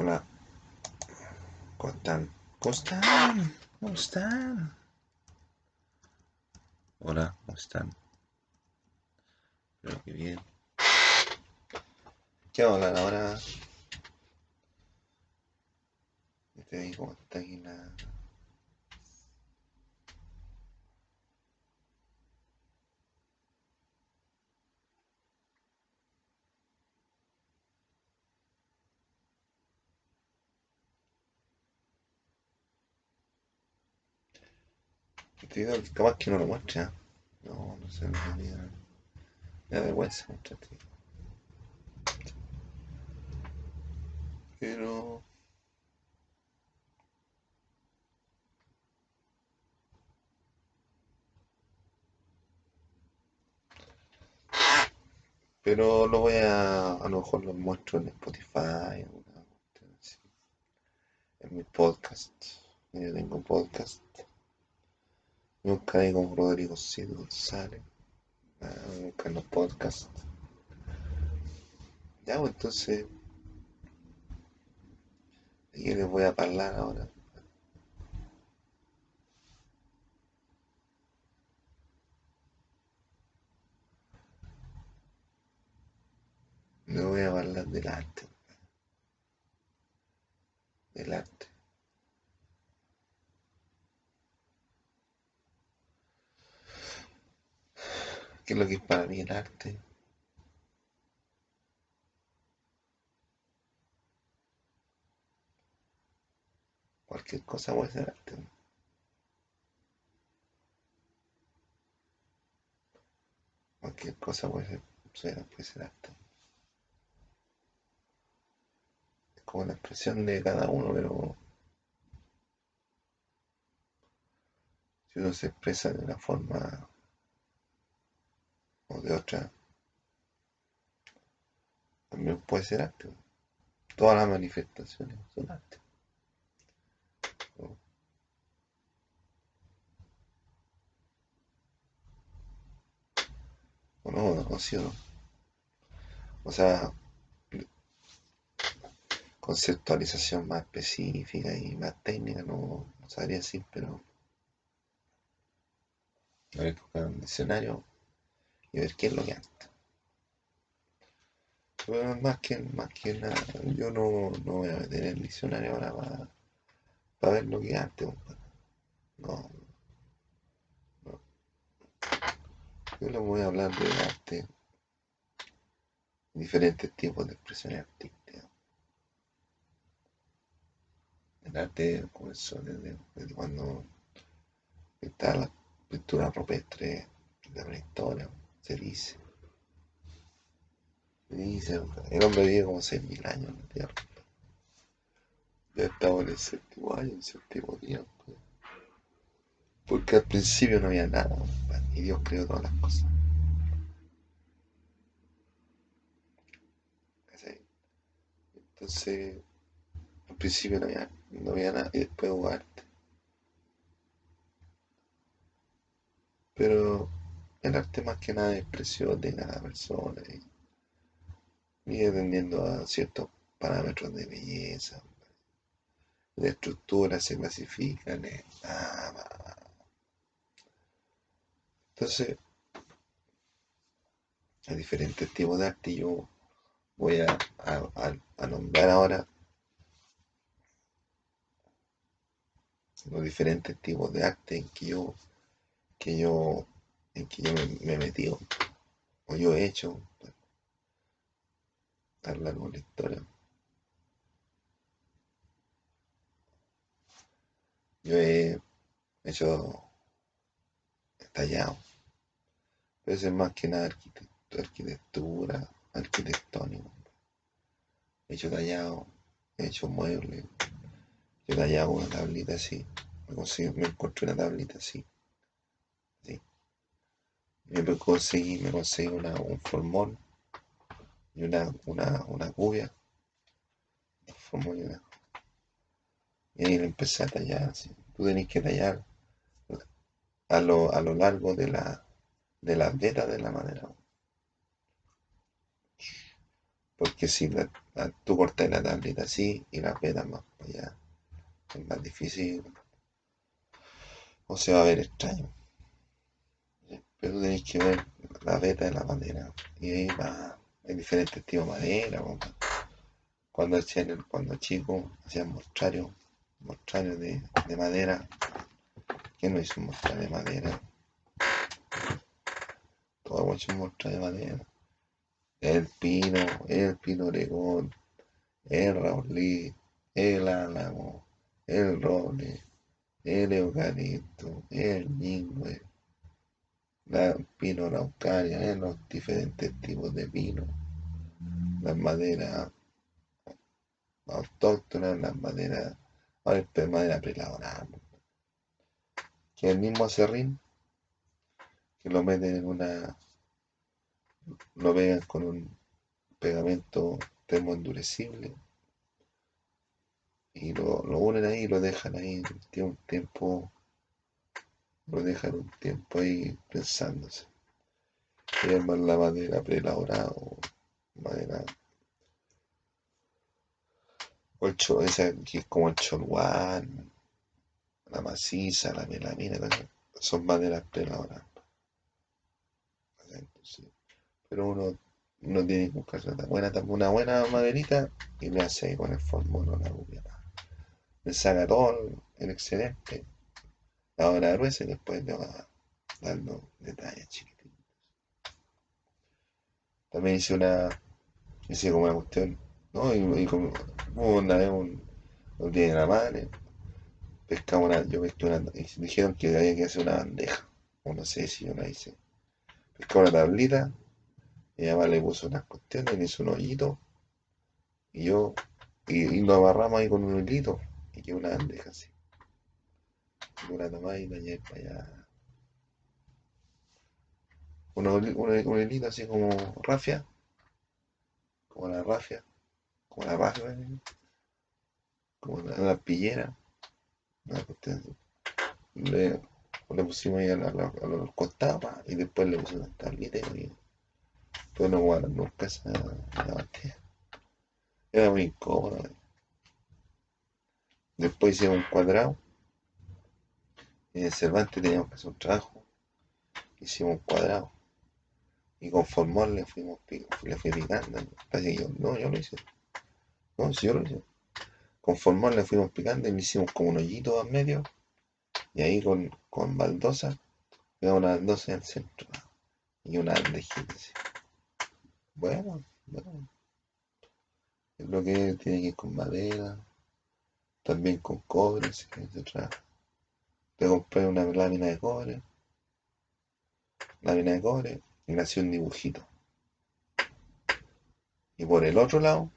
Hola. ¿Cómo están? ¿Cómo están? ¿Cómo están? Hola, ¿cómo están? Espero que bien. ¿Qué vamos a hablar ahora? Te digo cómo está aquí la... Este capaz que no lo muestre, ¿eh? No, no sé, no me da, me vergüenza. Pero... Pero lo voy a, a lo mejor lo muestro en Spotify, cuestión así, en mi podcast. Yo tengo un podcast. Nunca ahí con Rodrigo Cid González. Ah, Nunca en los podcasts. Ya, pues entonces, ¿de qué les voy a hablar ahora? Les voy a hablar del arte. Del arte. ¿Qué es lo que es para mí el arte? Cualquier cosa puede ser arte. Cualquier cosa puede ser- puede ser arte. Es como la expresión de cada uno, pero si uno se expresa de una forma o de otra, también puede ser arte. Todas las manifestaciones son arte. ¿no? ¿O no? ¿O sí o no? O sea, conceptualización más específica y más técnica, no, no sabría decir, pero que buscar un diccionario y ver qué es lo que arte. Pero más que, más que nada, yo no, no voy a meter el diccionario ahora para, ver lo que es arte, compadre. No, no. Yo les voy a hablar de arte, diferentes tipos de expresiones artísticas. El arte comenzó desde, desde cuando está la pintura rupestre de la prehistoria, se dice. Se dice, el hombre vive como 6.000 años en la Tierra. Ya estamos en el séptimo año, el séptimo día. Porque al principio no había nada, y Dios creó todas las cosas. Entonces, al principio no había, no había nada y después hubo arte. Pero el arte más que nada es expresión de cada persona y, y atendiendo a ciertos parámetros de belleza, de estructura, se clasifican. va. Entonces, hay diferentes tipos de arte y yo voy a, a- nombrar ahora los diferentes tipos de arte en que yo, que yo, en que yo me, me he metido o yo he hecho a lo largo de la historia. Yo he hecho tallado, pero eso es más que nada arquitect- arquitectura, arquitectónico. He hecho tallado, he hecho muebles, yo tallado una tablita así, me, conseguí- me encontré una tablita así. Y me conseguí, me conseguí una, un formón y una, una, una cubia, un formón y una Y empecé a tallar así. Tú tenés que tallar a lo, a lo largo de la, de la veta de la madera. Porque si la, la- tú cortas la tableta así y la petas más para allá, es más difícil o se va a ver extraño. Pero tú que ver la beta de la madera. Y ahí va, hay diferentes tipos de madera. Cuando, hacían- cuando chico hacían mostrarios, mostrarios de, de madera. ¿Quién no hizo un mostrario de madera? Hemos hecho un mostrario de madera. El pino, el pino oregón, el raulí, el álamo, el roble, el eucalipto, el ñingüe, la pino araucaria, eh, los diferentes tipos de pino, las maderas autóctonas, las maderas, ahora es madera prelaborada, que el mismo acerrín, que lo meten en una, lo pegan con un pegamento termoendurecible y lo, lo unen ahí y lo dejan ahí, tiene un tiempo, lo dejan un tiempo ahí pensándose. Se llama la madera preelaborada o madera o esa que es como el cholguán, la maciza, la melamina, son maderas preelaboradas. Pero uno, uno tiene que buscar una buena, una buena maderita y le hace ahí con el formol o la rubia. Le saca el excedente, la hora gruesa y después le va dando detalles chiquititos. También hice una, hice como una cuestión, ¿no? Y, y como, una vez un, un día de la madre, pescamos una, yo pesqué una, y dijeron que había que hacer una bandeja, o no sé si yo la hice. Pescamos una tablita, mi mamá le puso unas cuestiones, le hizo un hoyito, y yo, y, y lo amarramos ahí con un hilito, y quedó una bandeja así. Una tomada y la llevé para allá. Un, hili- un, un hilito así como rafia, como la rafia, como la rafia, como la, la pillera, una. Le, le pusimos ahí a, la- a los costados y después le pusimos una tablita y pues no guardan nunca esa, bandeja. Era muy incómodo. ¿eh? Después hicimos un cuadrado. En el Cervantes teníamos que hacer un trabajo. Hicimos un cuadrado. Y con formol le fuimos le fui picando. Que no, yo lo hice. No, sí, yo lo hice. Con formol le fuimos picando y le hicimos como un hoyito en medio. Y ahí con, con baldosa, una baldosa en el centro. Y una bandejita así. Bueno, bueno. Es lo que tiene que ir con madera. También con cobre, si trabaja. Te compré una lámina de cobre. Lámina de cobre. Y hacía un dibujito. Y por el otro lado,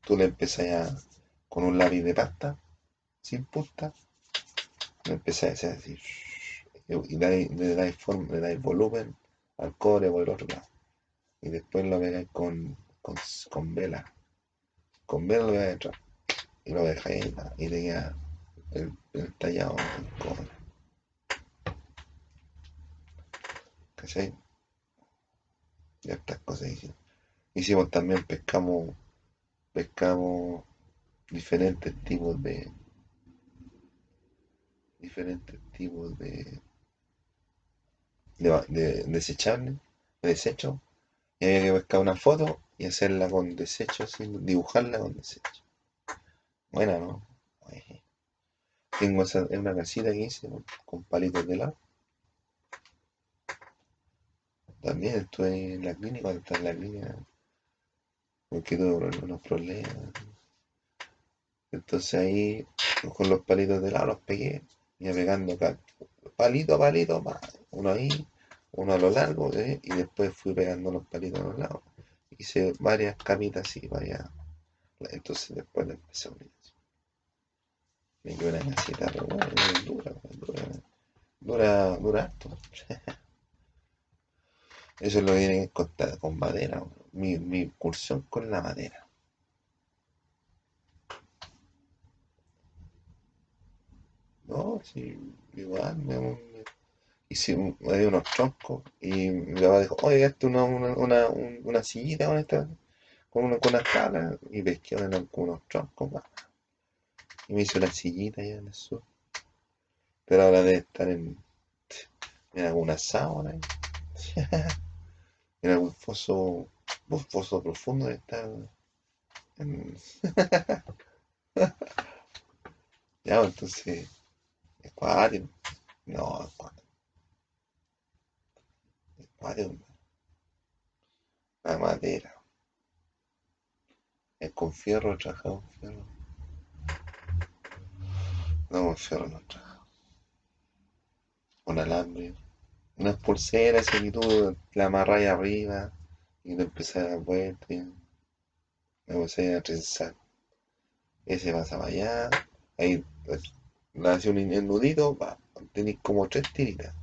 tú le empezás a, con un lápiz de pasta, sin punta, le empezás a así. Y le dais forma, le dais volumen al cobre por el otro lado. Y después lo pegáis con, con, con vela. Con vela lo pegáis atrás. Y lo dejáis ahí, y te queda el, el tallado del cobre. ¿Cachai? Y estas cosas hicimos. Hicimos también, pescamos, pescamos diferentes tipos de, diferentes tipos de, de, de desechables, de desechos. Y había que pescar una foto y hacerla con desechos, dibujarla con desechos. Buena, ¿no? Tengo esa, es una casita que hice con palitos de lado. También estuve en la clínica, cuando estaba en la clínica, porque tuve unos problemas. Entonces ahí, con los palitos de lado los pegué, iba pegando palito a palito, pa, uno ahí, uno a lo largo, ¿eh? y después fui pegando los palitos a los lados. Hice varias camitas así, varias. Entonces después le empecé a unir. Me quedó una casita re buena, dura, dura, dura, dura. Eso es lo que contar con madera, mi, mi incursión con la madera. No, sí, igual, me, me- dio unos troncos y mi papá dijo, oye, esto una, una, una, un- una sillita con esta, con una, con una tabla y pesqué con unos troncos, y me hice una sillita allá en el sur. Pero ahora debe estar en, en alguna sauna, en algún foso, un foso profundo debe estar ya, entonces, es cuático. No, es cuático. Es. La madera. Es con fierro, trabajado con fierro. No, con fierro no trabaja. Con alambre. Unas pulseras y tú la amarras arriba y le empezás a dar vuelta y la empezás a trenzar. Ese pasa para allá. Ahí le hace un nudito, tenéis como tres tiritas.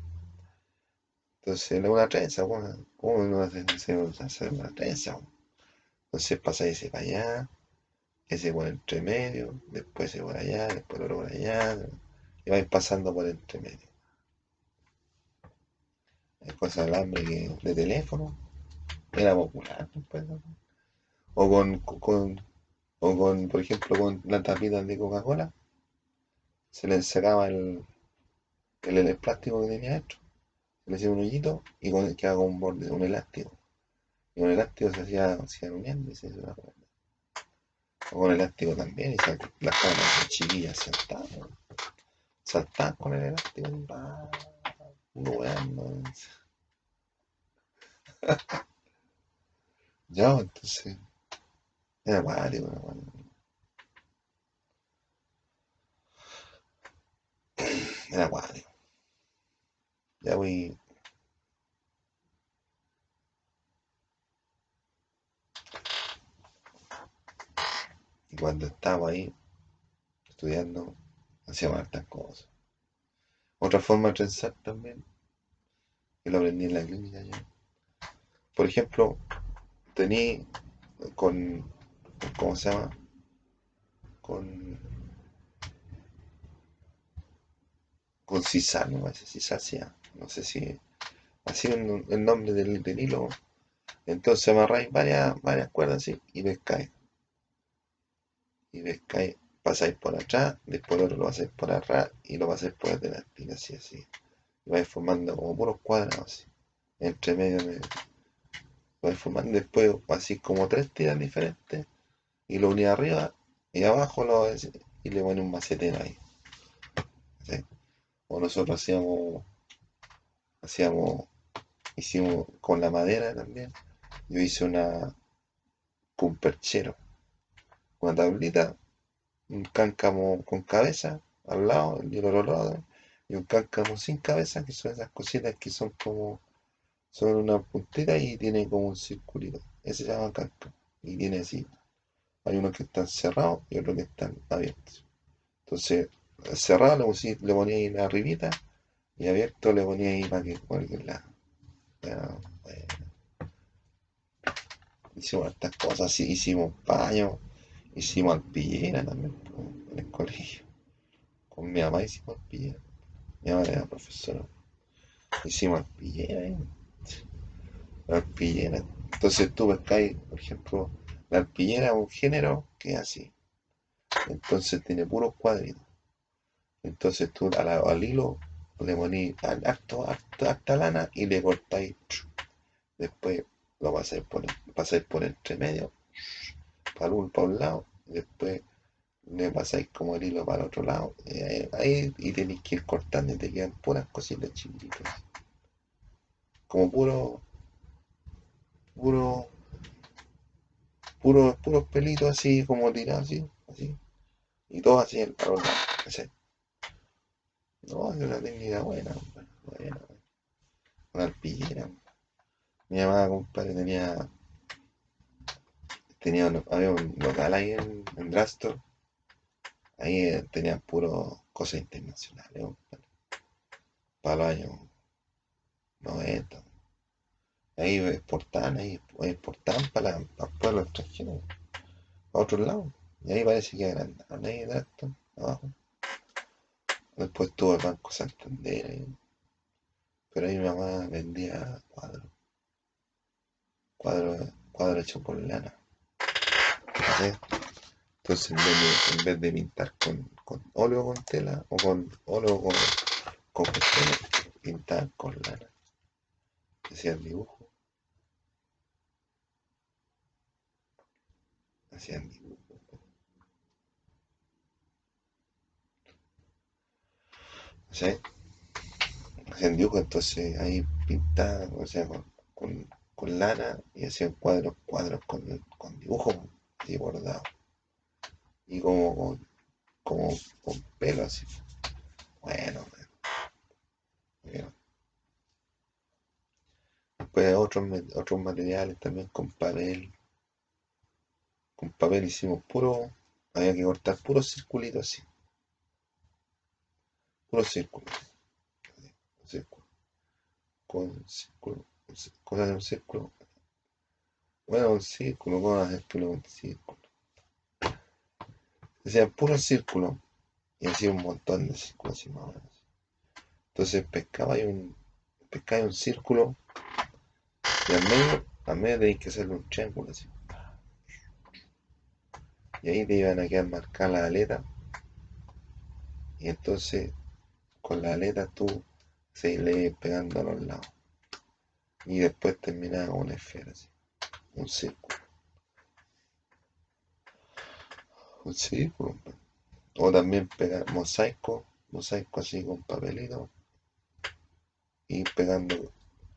Entonces, una trenza, bueno, ¿cómo no hace hacer una trenza? Entonces pasa ese para allá, ese por entre medio, después ese por allá, después otro por allá, y vais pasando por entre medio. Cosas de alambre de teléfono, era popular, pues, o con, con, o con, por ejemplo, con la tapita de Coca-Cola, se le sacaba el, el, plástico que tenía dentro, se le hacía un hoyito y con, quedaba con un borde, un elástico. Y con el elástico se hacía, hacía uniendo y se hizo una O con el elástico también, y se, las cámaras chiquillas saltaban. Saltaban con el elástico. Uno weando. ya, entonces. Era acuático, era acuático. Era acuático. Ya voy cuando estaba ahí estudiando, hacíamos hartas cosas. Otra forma de trenzar también, que lo aprendí en la clínica ya. Por ejemplo, tenía con, ¿cómo se llama? Con, con Cisar, no sé si Cisar, no sé si así el nombre del, del hilo. Entonces amarráis varias, varias cuerdas así y pescáis y ves que pasáis por atrás, después otro lo pasáis por atrás y lo pasáis por adelante, y así, así. Y vais formando como puros cuadrados, así, entre medio, medio. Vais formando después así como tres tiras diferentes y lo unís arriba y abajo lo y le pones un macetero ahí. O nosotros hacíamos, hacíamos, hicimos con la madera también. Yo hice una, con perchero una tablita, un cáncamo con cabeza al lado, el otro lado, y un cáncamo sin cabeza, que son esas cositas que son como, son una puntita y tiene como un circulito. Ese se llama cáncamo. Y tiene así. Hay unos que están cerrados y otros que están abiertos. Entonces, cerrado le, le ponía ahí la arribita y abierto le ponía ahí para que cualquier lado. Hicimos estas cosas, hicimos paños, Hicimos alpillera también en el colegio. Con mi mamá hicimos alpillera. Mi mamá era profesora. Hicimos alpillera. ¿eh? alpillera. Entonces tú pescáis, por ejemplo, la alpillera es un género que es así. Entonces tiene puros cuadritos. Entonces tú al, hilo le ponís harto, harto, harta lana y le cortáis. Después lo pasáis por, pasáis por entre medio para un, para un lado, después le pasáis como el hilo para el otro lado, ahí, y tenéis que ir cortando y te quedan puras cositas chiquititas. Como puro, puro, puro, puros pelitos así, como tirados así, así. Y todo así el para. No, es una técnica buena, buena. Una alpillera. Mi mamá, compadre, tenía tenía había un local ahí en, en Drastor. Ahí eh, tenían puro cosas internacionales, para los años 90. Ahí exportaban, ahí exportaban para, para pueblos extranjeros, para otros lados. Y ahí parece que agrandaron ahí Drastor, abajo. Después tuvo el Banco Santander. Pero ahí mi mamá vendía cuadros. Cuadros cuadro hechos por lana Entonces, en vez, de, pintar con, con óleo con tela o con óleo con, con cuestiones, pintaban con lana. Hacían dibujo. Hacían dibujo. ¿Sí? Hacían dibujo, entonces ahí pintaban, o sea, con, con, con lana y hacían cuadros, cuadros con, con dibujo y bordado. Y como con, como con pelo así. Bueno, bueno. Después otros, otros materiales también con papel. Con papel hicimos puro, había que cortar puros circulitos así. Puros círculos. Círculo. Con círculo. Cosas de un círculo. Bueno, un círculo, cosas de un círculo. Decían puro círculo. Y hacía un montón de círculos así más o. Entonces pescaba y un, pescaba un círculo y al medio, al medio tenéis que hacerle un triángulo así. Y ahí te iban a quedar marcadas las aletas. Y entonces con la aleta tú se le pegando a los lados. Y después terminaba con una esfera así. Un círculo. Un círculo. O también pegar mosaico, mosaico así con papelito. Y pegando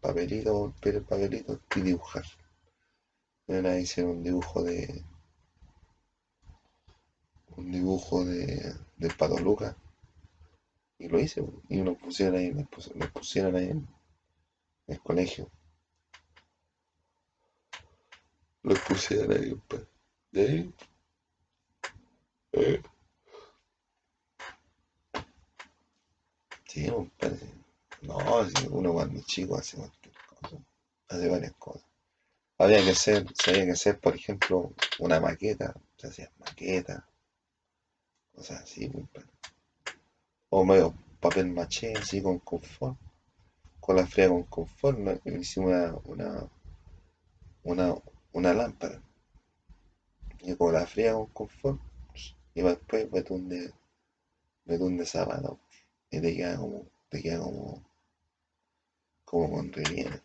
papelito, papelito y dibujar. Hicieron un dibujo de. Un dibujo de, de Pato y lo hice, y lo pusieron ahí, me pusieron ahí en el colegio. Lo pusieron ahí, pues. De ahí. Eh. Sí, pues, No, uno cuando chico hace cualquier cosa. Hace varias cosas. Había que hacer, había que hacer, por ejemplo, una maqueta. Se hacía maqueta. Cosas así, pues o medio papel maché así con confort, con la fría con confort, hicimos una, una, una, lámpara. Y con la fría con confort, y después betún de, betún de sábado, y te queda como, te queda como, como con relieve.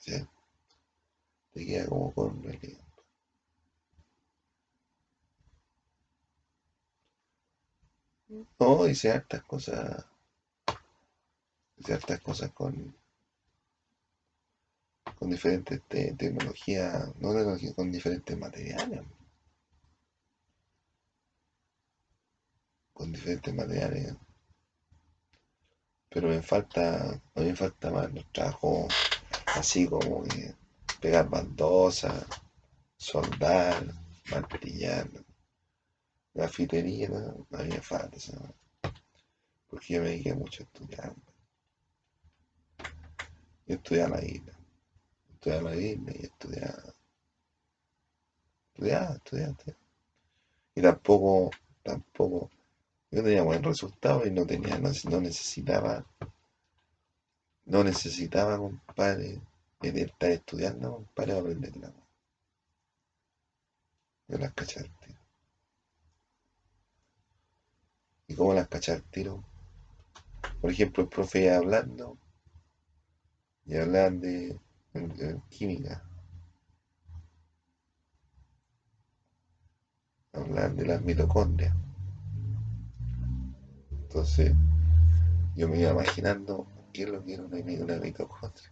¿Sí? Te queda como con relieve. No, hice hartas cosas. Hice hartas cosas con. Con diferentes tecnologías. No tecnologías, con diferentes materiales. Con diferentes materiales. Pero me falta. A mí me falta más los trabajos así como pegar baldosas, soldar, martillar Grafitería, no, no había falta, porque yo me dediqué mucho a estudiar. Yo estudiaba la isla, estudiaba la isla y estudiaba, estudiaba, estudiaba, Y tampoco, tampoco, yo tenía buen resultado y no tenía, no, necesitaba, no necesitaba, compadre, estar estudiando, compadre, para aprender la Yo las cacharte. ¿Y cómo las cachar tiro? Por ejemplo, el profe hablando y hablaban de, química. Hablaban de las mitocondrias. Entonces, yo me iba imaginando qué es lo que era una, mitocondria.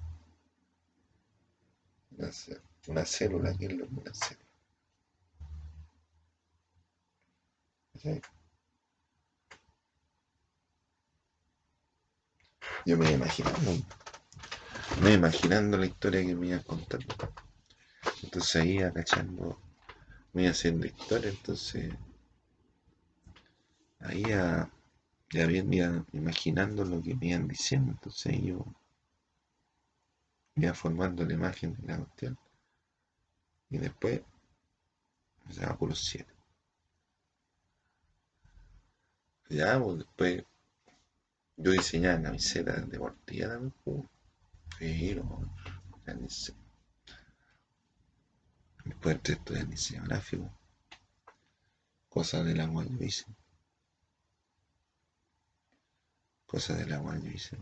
Una, célula, qué es lo que una célula. Yo me iba imaginando, iba imaginando la historia que me iba contando. Entonces ahí iba me iba haciendo historia, entonces ahí ya, ya imaginando lo que me iban diciendo, entonces yo iba formando la imagen de la cuestión y después sacaba por los siete. Ya, pues después yo diseñaba camiseta deportiva también, Sí, no, Después entré a estudiar diseño gráfico. Cosas del agua yo hice. Cosas del agua yo hice.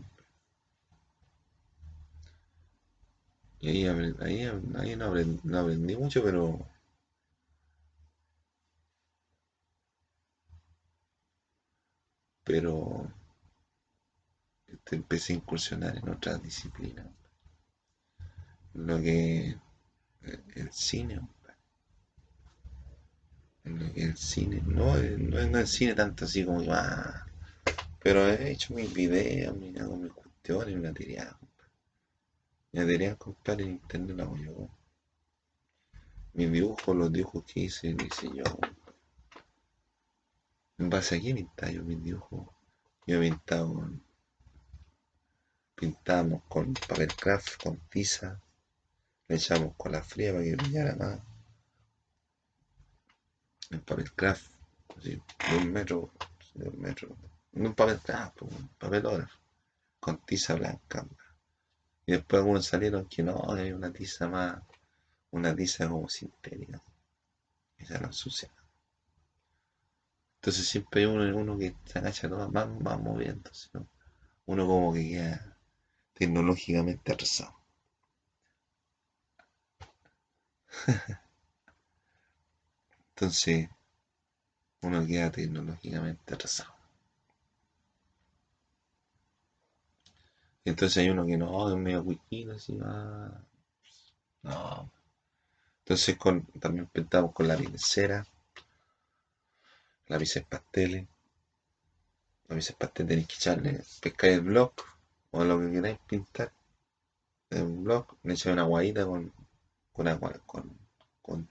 Y ahí, ahí, ahí no, aprendí, no aprendí mucho, pero pero empecé a incursionar en otras disciplinas. Lo que el cine, el cine, no, no, el cine tanto así como ah, pero he hecho mis videos, hago mis cuestiones, mi material. Mi material, compadre, en internet lo hago yo. Mis dibujos, los dibujos que hice, los hice yo. En base a qué pintaba yo mis dibujos. Yo pintaba con. Pintamos con papel craft, con tiza. Le echamos con la fría para que brillara más. En papel craft, de un metro, de un metro. No un papel craft, un papel oro, con tiza blanca. Y después algunos salieron que no, hay una tiza más, una tiza como sintética. Se la ensucia. Entonces siempre hay uno, uno que se agacha todo más, más moviéndose, ¿no? Uno como que queda tecnológicamente atrasado. Entonces, uno queda tecnológicamente atrasado. entonces hay uno que no, es medio wiki, así va. No. Entonces con, también pintamos con la cera lápices pasteles. Lápices pasteles tenéis que echarle, pescar el blog o lo que queráis pintar en un blog, le echáis una guayita con, con agua, con, con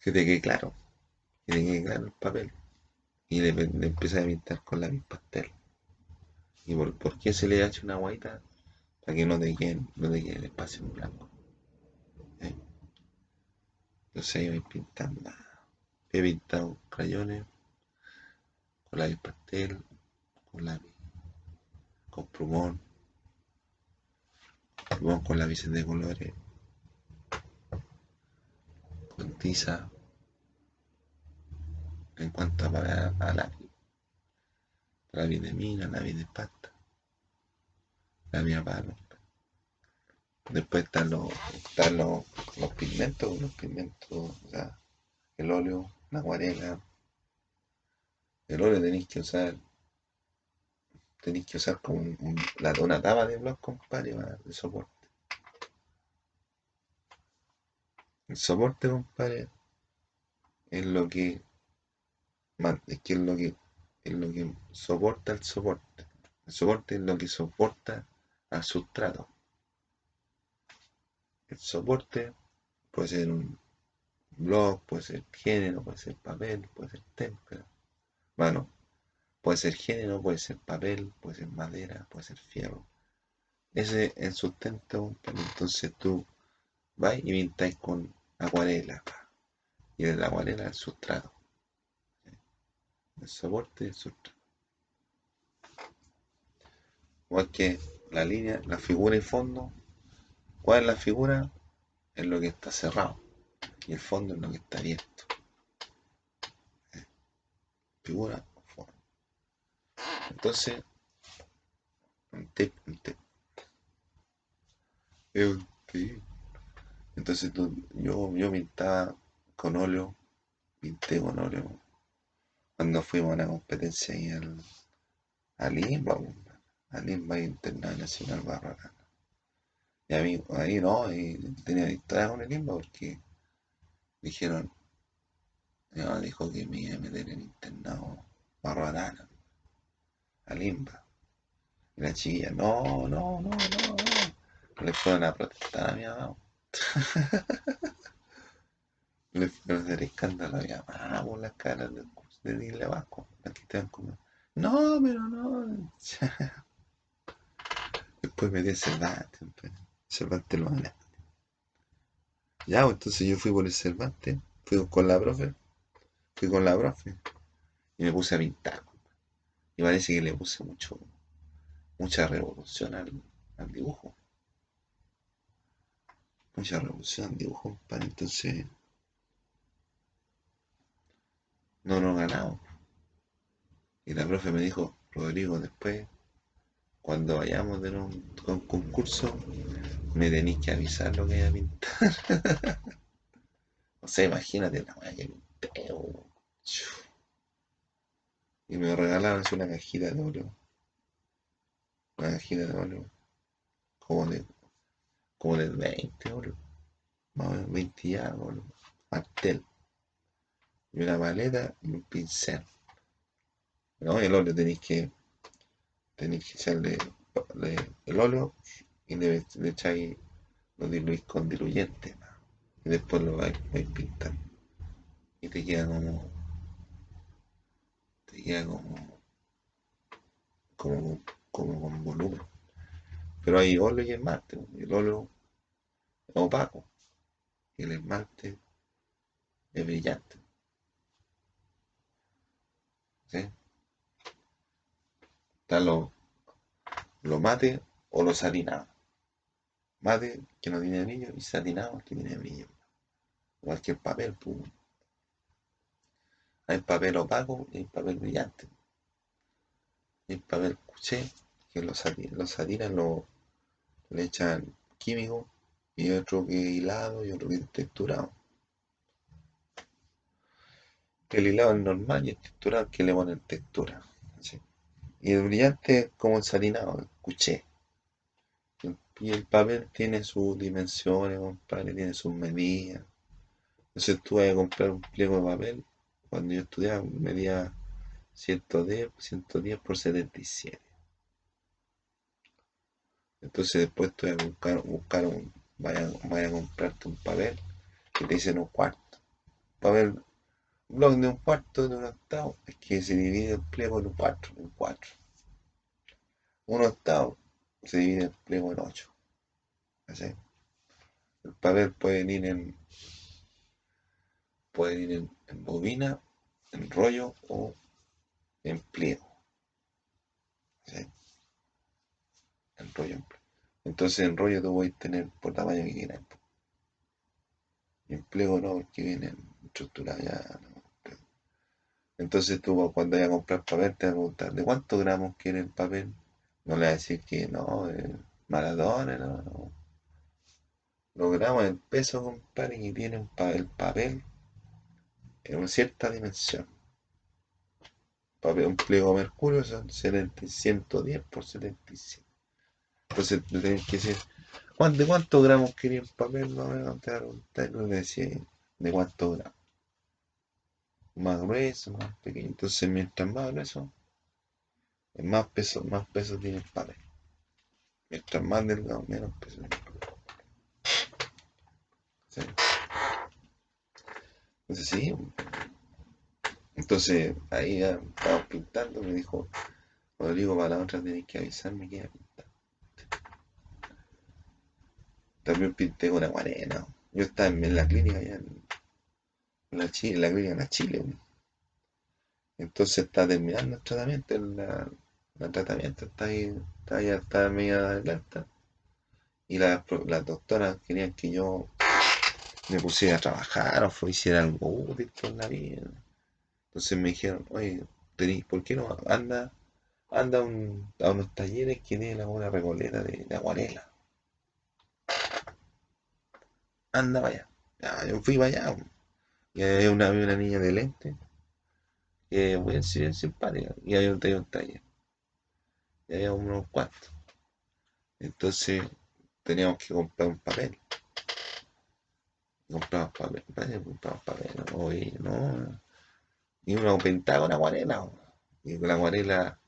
que te quede claro, que te quede claro el papel. Y le, le empiezas a pintar con lápiz pastel. ¿Y por, qué se le echa una guayita? Para que no te quede, no te quede el espacio en blanco. ¿Eh? Entonces ahí vais pintando he pintado crayones con lápiz pastel, con con plumón, plumón con lápices de colores, con tiza, en cuanto a, a lápiz, lápiz de mina, lápiz de pasta, lápiz a palo. Después están los, están los, pigmentos, los pigmentos, el óleo, la acuarela. El óleo tenéis que usar. Tenéis que usar como la, una tapa de blog, compadre, de soporte. El soporte, compadre, es lo que. Es que es lo que. Es lo que soporta el soporte. El soporte es lo que soporta al sustrato. El soporte puede ser un blog, puede ser género, puede ser papel, puede ser témpera. Bueno, puede ser género, puede ser papel, puede ser madera, puede ser fierro. Ese es el sustento, entonces tú vas y pintáis con acuarela. Y de la acuarela el sustrato. El soporte y el sustrato. Igual que la línea, la figura y fondo. ¿Cuál es la figura? Es lo que está cerrado y el fondo es lo que está abierto. Figura o forma. Entonces, un tip, un tip. Es un. Entonces yo, yo pintaba con óleo, pinté con óleo. Cuando fuimos a una competencia ahí al, al IMBA, al IMBA Internacional Nacional Barragana. Y a mí, ahí no, y tenía distraído con el IMBA porque dijeron, mi dijo que me iba a meter en internado barbarana, a Limba. Y la chiquilla, no, no, no, no, no. Le fueron a protestar a mi mamá. Le fueron a hacer escándalo a mi mamá por las caras de, de Dile. Aquí están como, no, pero no. Después me di el Cervantes, pues. Cervantes lo van ya, pues, entonces yo fui por el Cervantes, fui con la profe, fui con la profe y me puse a pintar. Y parece que le puse mucho, mucha revolución al, dibujo. mucha revolución, dibujo, compadre. Entonces, no nos ganamos. Y la profe me dijo, Rodrigo, después, cuando vayamos de un, concurso, me tenéis que avisar lo que hay a pintar. o sea, imagínate la weá que pinté. Y me regalaron una cajita de óleo. Una cajita de óleo. Como de, como de 20 óleo. Más o menos 20 ya. Martel. Y una maleta y un pincel. ¿No? El óleo tenéis que tenéis que echarle el óleo y le, echáis, lo diluís con diluyente. Y después lo vais, vais pintando. Y te queda como como, como, como con volumen. Pero hay óleo y esmalte. El óleo es opaco y el esmalte es brillante. ¿Sí? Están los lo mate o los satinados. Mate que no tiene brillo y satinado que tiene brillo. Igual que el papel, pues. Hay papel opaco y hay papel brillante. el papel cuché, que los, los satinan, lo, le echan químico y otro que hilado y otro que texturado. El hilado es normal y el texturado que le ponen textura. Y el brillante es como el satinado, el cuché. Y el papel tiene sus dimensiones, compadre, tiene sus medidas. Entonces tú vas a comprar un pliego de papel cuando yo estudiaba medía 110, 110 por 77. Entonces después tú vas a buscar, buscar un, vaya, vaya, a comprarte un papel que te dicen un cuarto. Papel, un blog de un cuarto, de un octavo, es que se divide el pliego en un cuatro, en cuatro. Un octavo se divide el pliego en ocho. ¿Así? El papel puede ir en puede ir en bobina en rollo o en pliego. ¿Sí? En rollo, Entonces en rollo tú voy a tener por tamaño que quieras. Y en pliego no, porque viene estructurado ya. Entonces tú cuando vayas a comprar papel te vas a preguntar, ¿de cuántos gramos quiere el papel? No le vas a decir que no, Maradona, no, no. Los gramos en peso, compadre, y tiene el papel en una cierta dimensión. Un pliego mercurio son 110 por 77. Entonces tenés que decir, ¿de cuántos gramos quería el papel? No me a no le decía, ¿de cuántos gramos? Más grueso, más pequeño. Entonces mientras más grueso, más peso, más peso tiene el papel. Mientras más delgado, menos peso tiene el papel. ¿Sí? Entonces sí. Entonces ahí ya estaba pintando, me dijo, digo para la otra tenés que avisarme que iba a. También pinté con aguarena. Yo estaba en la clínica allá en la, Chile, la clínica en Chile. Entonces está terminando el tratamiento, el, tratamiento está ahí, está ya está media adelante. Y las doctoras querían que yo me pusiera a trabajar o hiciera algo útil en la vida. Entonces me dijeron, oye, ¿por qué no anda, anda a unos talleres que tienen una recoleta de, aguarela? Anda para allá. Ya, yo fui allá. Y había una, una niña de lente, que muy simpática, y había un, un taller. Y había unos cuantos. Entonces teníamos que comprar un papel compramos papel, compramos papel, oye, no, y uno pintaba con aguarela, y con la aguarela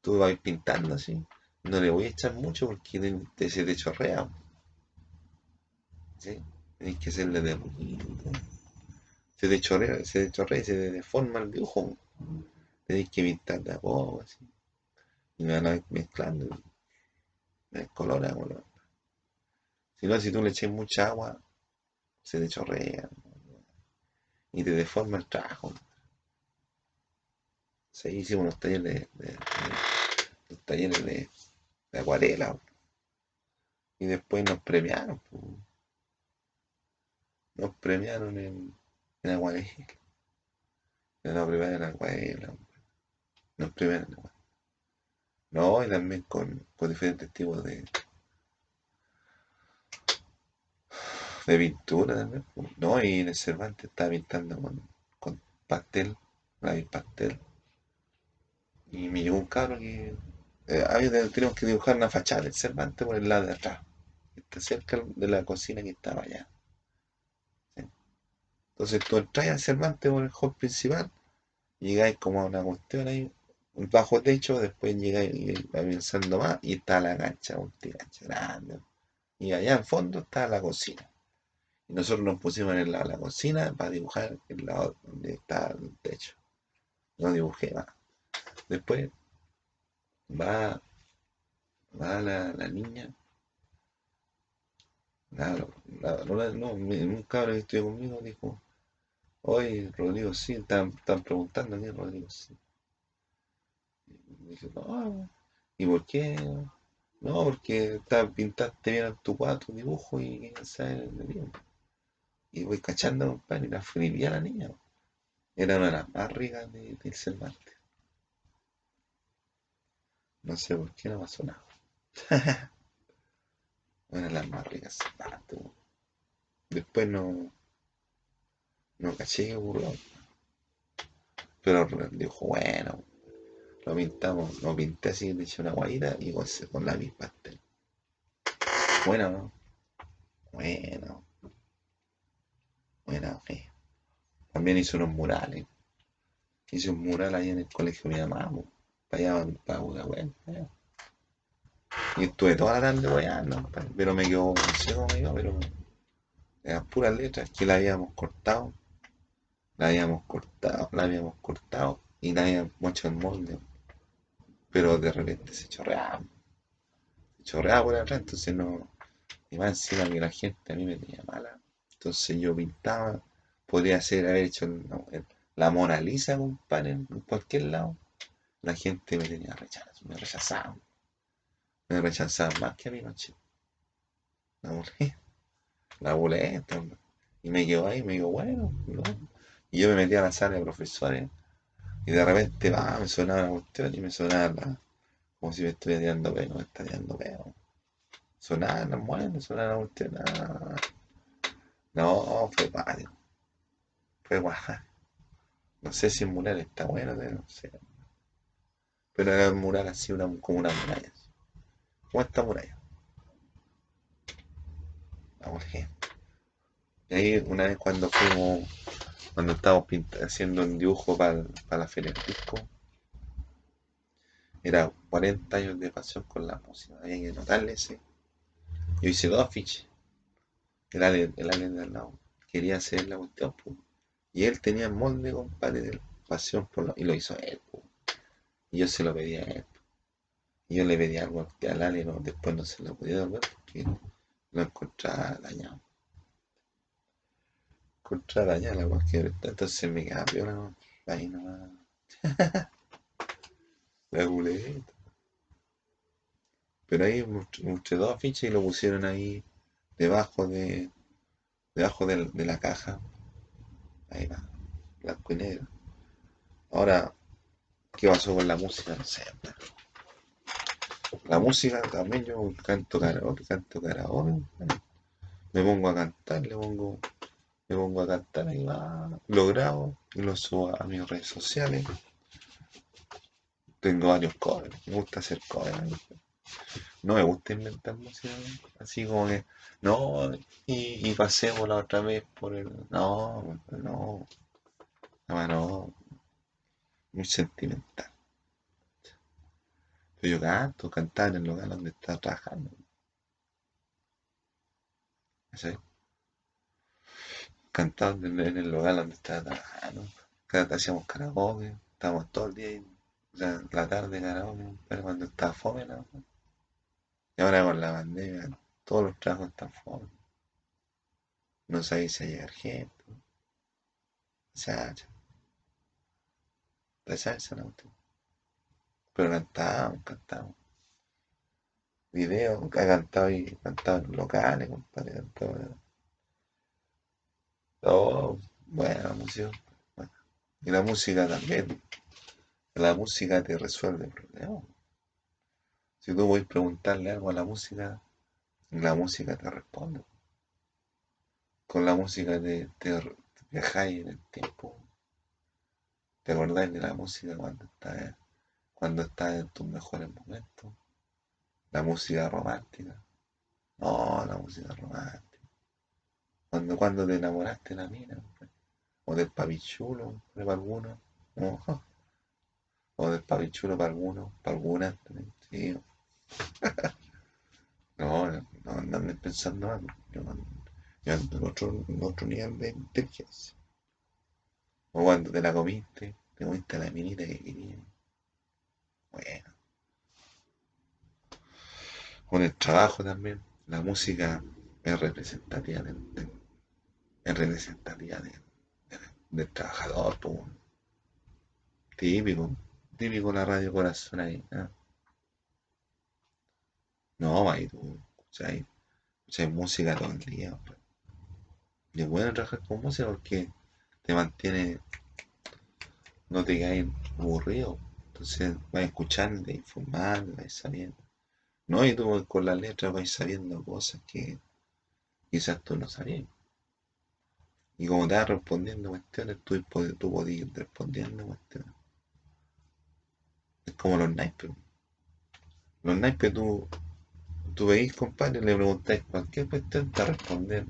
tú vas pintando así, no le voy a echar mucho porque se te chorrea, ¿sí? Tienes que hacerle de poquito, se te chorrea, se te chorrea se te deforma el dibujo, tenéis que pintar de a poco, así, y me van a mezclando, me colora, Si no, si tú le eches mucha agua, se te chorrea y te deforma el trabajo. Se hicimos unos talleres de, talleres de, acuarela y después nos premiaron. nos premiaron en, en Aguadilla. Nos premiaron en Aguadilla. Nos premiaron en Aguadilla. No, y también con, con diferentes tipos de, de pintura también. No, y en el Cervantes estaba pintando con, con pastel, lápiz pastel. Y me llegó un cabro que eh, teníamos que dibujar una fachada del Cervantes por el lado de atrás. Está cerca de la cocina que estaba allá. Entonces tú entras al Cervantes por el hall principal, llegáis como a una cuestión ahí, bajo techo, después llegáis avanzando más y está la cancha, un cancha grande. Y allá en fondo está la cocina. Y nosotros nos pusimos en de la cocina para dibujar el lado donde está el techo. No dibujé más. Después va, va la, la niña. La, la, no, no, un cabrón que conmigo dijo, oye, Rodrigo, sí, están, están preguntando quién Rodrigo, sí. Y dije, no, ¿y por qué? No, porque pintaste bien tu cuadro, tu dibujo y quién sabe el mío. Y voy cachando, compadre, y la a la niña. Era una de las más ricas de, del Cervantes. No sé por qué no pasó nada. una de las más ricas Cervantes. Después no. No caché que. Pero dijo, bueno, lo pintamos, lo pinté así, le eché una guaira y con, con la misma pastel. Bueno, ¿no? Bueno. Bueno, También hizo unos murales. Hizo un mural ahí en el colegio de mi mamá, para allá, para Budahuel. Y estuve toda la tarde weando, pero me quedó, no pero eran puras letras que la habíamos cortado. La habíamos cortado, la habíamos cortado y la habíamos hecho el molde. Pero de repente se chorreaba. Se chorreaba por atrás, entonces no. Y más encima que la gente a mí me tenía mala. Entonces yo pintaba, podría ser haber hecho la Mona Lisa, compadre, en cualquier lado. La gente me tenía rechazo, me rechazaban. Me rechazaban más que a mi noche. La volé. La volé, Y me quedó ahí, me digo, bueno, ¿no? Y yo me metí a la sala de profesores. Y de repente, va, me sonaba la cuestión y me sonaba como si me estuviera tirando pelo, me está tirando pelo. Sonaba la muerte, sonaba la cuestión. No, fue padre. Fue guaja. No sé si el mural está bueno, no sé. Pero era un mural así, como una muralla. ¿Cómo esta muralla? Vamos, gente. Y ahí una vez cuando fuimos, cuando estábamos haciendo un dibujo para, la feria del disco, era 40 años de pasión con la música. Había que notarle ese. Yo hice dos afiches el alien, el de al lado, quería hacer la cuestión, y él tenía molde, compadre, de pasión por lo, y lo hizo él, y yo se lo pedí a él, yo le pedí algo al alien, después no se lo podía ver porque lo encontraba dañado. Encontraba dañado la cualquier entonces me quedaba peor, ahí nomás. la culeta. Pero ahí mostré dos afiches y lo pusieron ahí debajo de debajo de, la caja. Ahí va, blanco y negro. Ahora, ¿qué pasó con la música? No sé. La música también yo canto karaoke, canto karaoke. Me pongo a cantar, le pongo, me pongo a cantar y va, lo grabo y lo subo a mis redes sociales. Tengo varios covers, me gusta hacer covers. No me gusta inventar música, así como que no, y, pasemos la otra vez por el. No, no. No, no. Muy sentimental. Pero yo canto, cantar en el lugar donde está trabajando. ¿Sí? Cantar en el lugar donde está trabajando. Hacíamos karaoke, estábamos todo el día, sea, la tarde karaoke, pero cuando estaba fome, ¿no? Y ahora con la pandemia todos los trabajos están fome. No sabéis si hay gente. Sacha. La salsa no. Pero cantamos, cantamos. Video, ha cantado y cantado en locales, compadre. Cantado, Todo, bueno, la música. Bueno. Y la música también. La música te resuelve problemas. Si tú voy a preguntarle algo a la música, la música te responde. Con la música te, te viajáis en el tiempo. ¿Te acordáis de la música cuando estás cuando estás en tus mejores momentos? La música romántica. No, la música romántica. Cuando, cuando te enamoraste de la mina, o del papichulo, para algunos, o del papichulo para algunos, para algunas, sí. no, no, andan pensando algo. Yo, ando en otro, en nivel de inteligencia. O cuando te la comiste, te comiste la minita que querías. Bueno. Con el trabajo también, la música es representativa del, es representativa del, trabajador, típico, típico la radio corazón ahí. ¿eh? No, ahí tú, escucháis, música todo el día. Pues. Y es bueno trabajar con música porque te mantiene, no te caes aburrido. Entonces vas escuchando, informando, vas sabiendo. No, y tú con la letra vas sabiendo cosas que quizás tú no sabías. Y como te vas respondiendo cuestiones, tú, tú podías ir respondiendo cuestiones. Es como los naipes. Los naipes tú, tú veis, compadre, le preguntáis cualquier cuestión, te responder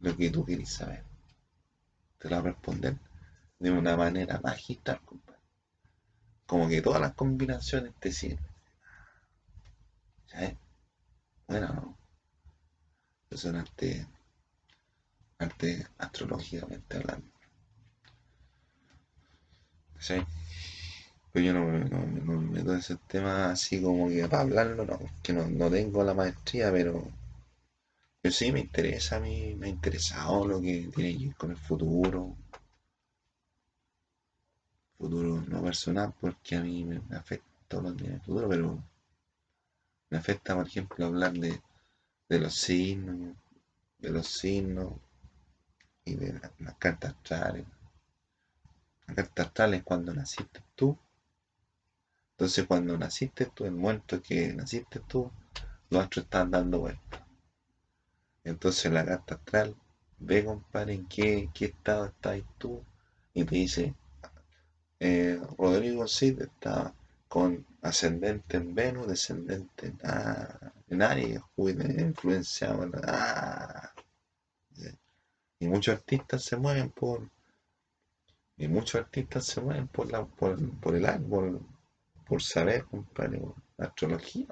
lo que tú quieres saber. Te lo va a responder de una manera magistral, compadre. Como que todas las combinaciones te sirven. ¿Sabes? Bueno, no. Eso no arte, arte astrológicamente hablando. ¿Sí? Pero yo no, no, no me meto en ese tema así como que para hablarlo, no, que no, no tengo la maestría, pero, pero sí me interesa a mí, me ha interesado lo que tiene que ver con el futuro, futuro no personal, porque a mí me, afecta todo lo que el futuro, pero me afecta, por ejemplo, hablar de, de los signos, de los signos y de las cartas astrales. Las cartas astrales cuando naciste tú. Entonces cuando naciste tú, el momento que naciste tú, los astros están dando vueltas. Entonces la carta astral ve, compadre, en qué, qué estado estás tú y te dice, eh, Rodrigo Cid está con ascendente en Venus, descendente en, ah, en Aries, influenciado en ah, y muchos artistas se mueven por y muchos artistas se mueven por la por, por el árbol por saber compadre astrología.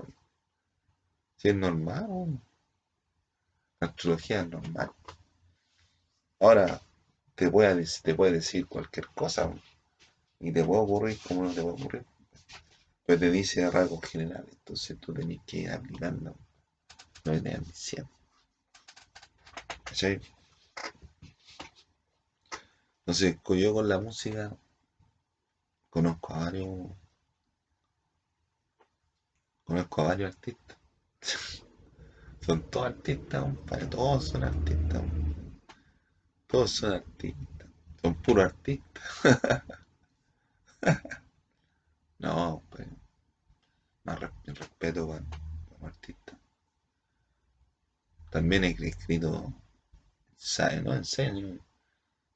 Si es normal astrología es normal. Ahora te puede, te puede decir cualquier cosa y te puede ocurrir como no te puede ocurrir pero te dice a rasgos generales entonces tú tenés que ir aplicando. Lo que te van diciendo ¿cachai? Entonces, yo con la música conozco a varios, conozco a varios artistas. son todos artistas, para todos son artistas. Todos son artistas. Son puros artistas. no, pues, más respeto para los artistas. También he escrito, ¿sabes? ¿No? En serio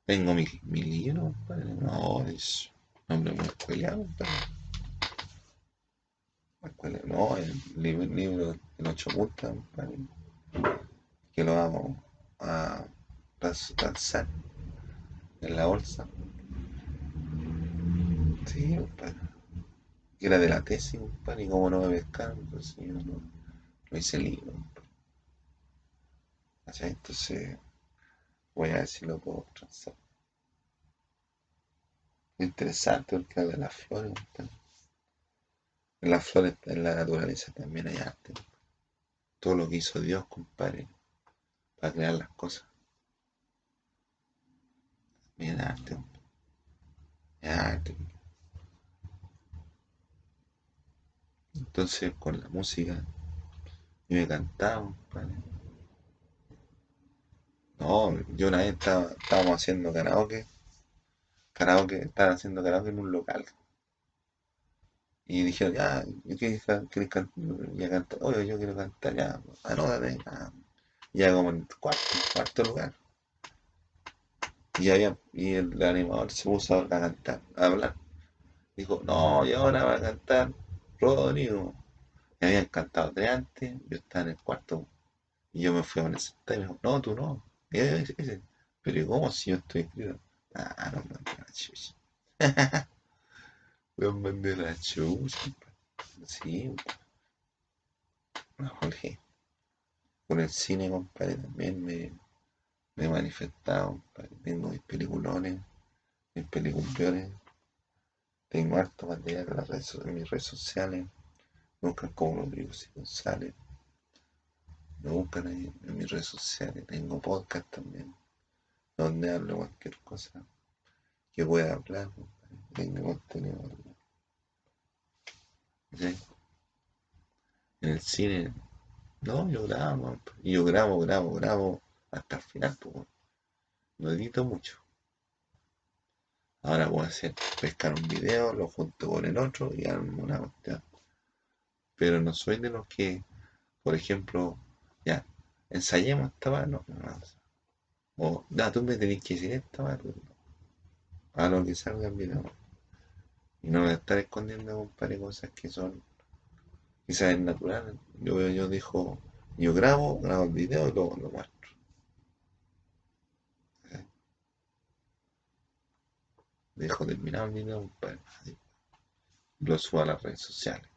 tengo mi, mi libro, compadre. No, es nombre muy escueleado, compadre. No, el libro, el ocho. Que lo vamos a lanzar en la bolsa. Sí, compadre. Era de la tesis, compadre, y como no me pescaron, entonces yo no, hice el libro. Entonces Voy a ver si lo puedo transar. Interesante porque habla de las flores. En las flores, en la naturaleza también hay arte. Todo lo que hizo Dios, compadre, para crear las cosas. También arte. Es arte. Entonces, con la música, yo me cantaba, compadre No, yo una vez estábamos haciendo karaoke, karaoke, estaban haciendo karaoke en un local. Y dijeron, ya, ¿yo qué querés cantar? Ya cantar, oye, yo quiero cantar, ya, anótate, ya. Ya como en cuarto, cuarto lugar. Y, había, y el animador se puso a cantar, a hablar. Dijo, no, y ahora va a cantar Rodrigo. Me habían cantado antes, yo estaba en el cuarto. Y yo me fui a poner y me dijo, no, tú no. Y ese, ese. Pero ¿y cómo si yo estoy escrito? Ah, no, no, no, la chucha. Sí, no, Jorge. Con el cine, compadre, también me, me he manifestado, compadre. Tengo mis peliculones, mis peliculones. Tengo harto material en, las redes, en mis redes sociales. Nunca como Rodrigo C. González. Me buscan ahí en mis redes sociales. Tengo podcast también. Donde hablo cualquier cosa que pueda hablar. Tengo contenido. ¿Sí? En el cine. No, yo grabo. Yo grabo, grabo, grabo. Hasta el final, pues. No edito mucho. Ahora voy a hacer pescar un video, lo junto con el otro y armo una cuestión. Pero no soy de los que, por ejemplo, ya, ensayemos esta vez, no, no, no. O, ya, tú me tenés que decir esta vez, a lo que salga el video. Y no voy a estar escondiendo, compadre, cosas que son quizás naturales. Yo, yo dijo, yo grabo, grabo el video y lo, lo muestro. Dejo terminado el video. Lo subo a las redes sociales.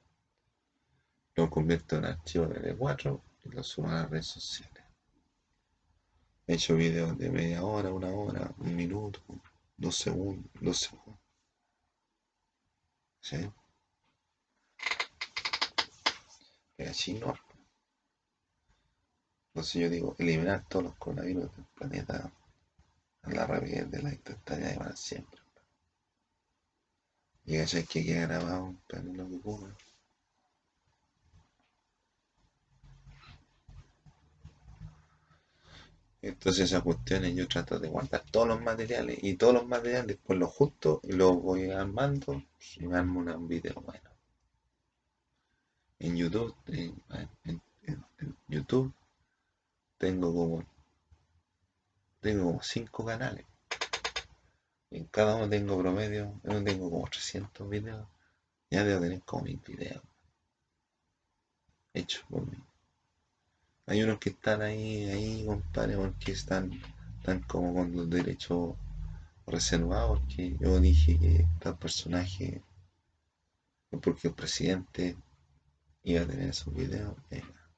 Lo convierto en archivo de 4 y lo subo a las redes sociales. He hecho videos de media hora, una hora, un minuto, dos segundos, dos segundos. ¿Sí? Pero así no. Entonces yo digo, eliminar todos los coronavirus del planeta a la rapidez de la instantánea de para siempre. Y eso que queda grabado para lo que ocurre. Entonces esas cuestiones yo trato de guardar todos los materiales y todos los materiales después los justo y los voy armando y me armo un video bueno. En YouTube, en, YouTube tengo como tengo como cinco canales. En cada uno tengo promedio, uno tengo como 300 videos. Ya debo tener como mil videos hechos por mí. Hay unos que están ahí, ahí, compadre, porque están, están como con los derechos reservados, porque yo dije que tal personaje, porque el presidente iba a tener esos videos, venga,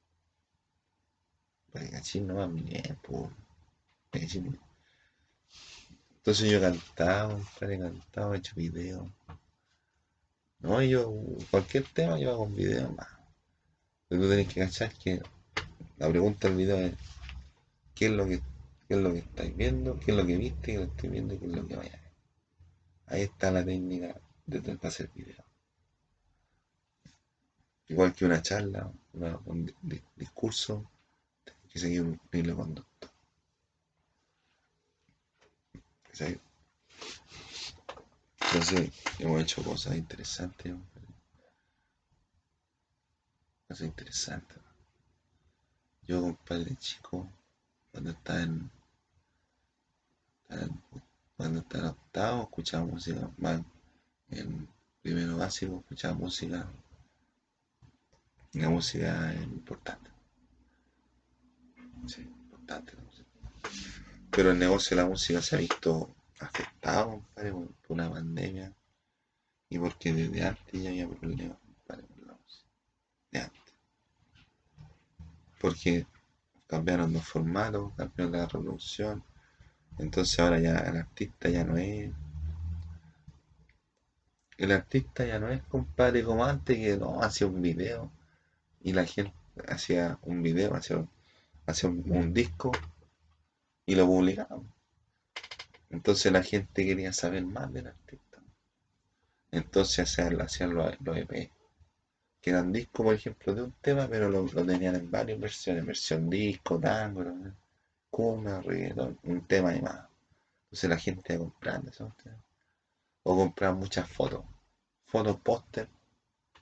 pues cachín no va tiempo, cachín. Entonces yo he cantado, compadre, he cantado, he hecho videos. No, yo, cualquier tema yo hago un video más. Pero tú tenés que cachar que la pregunta del video es ¿qué es lo que, qué es lo que estáis viendo? ¿Qué es lo que viste? ¿Qué lo estoy viendo? ¿Qué es lo que vaya a ver? Ahí está la técnica de, hacer video. Igual que una charla, un di- di- discurso, que seguir un hilo conductor. ¿cachai? Entonces, hemos hecho cosas interesantes, cosas interesantes. Yo, compadre chico, cuando estaba en, cuando estaba en octavo, escuchaba música, más en primero básico, escuchaba música, la música es importante, sí, importante la música. Pero el negocio de la música se ha visto afectado, compadre, por una pandemia y porque desde antes ya había problemas, compadre, con la música, de antes. Porque cambiaron los formatos, cambiaron la reproducción, entonces ahora ya el artista ya no es, el artista ya no es, compadre, como antes que no, hacía un video y la gente hacía un video, hacía, hacía un, disco y lo publicaba. Entonces la gente quería saber más del artista. Entonces hacían, hacían los, los EP, que eran discos, por ejemplo, de un tema, pero lo, lo tenían en varias versiones, versión disco, tango, cumbia, reggaetón, un tema animado. Entonces la gente va comprando eso. O comprar muchas fotos. Fotos, póster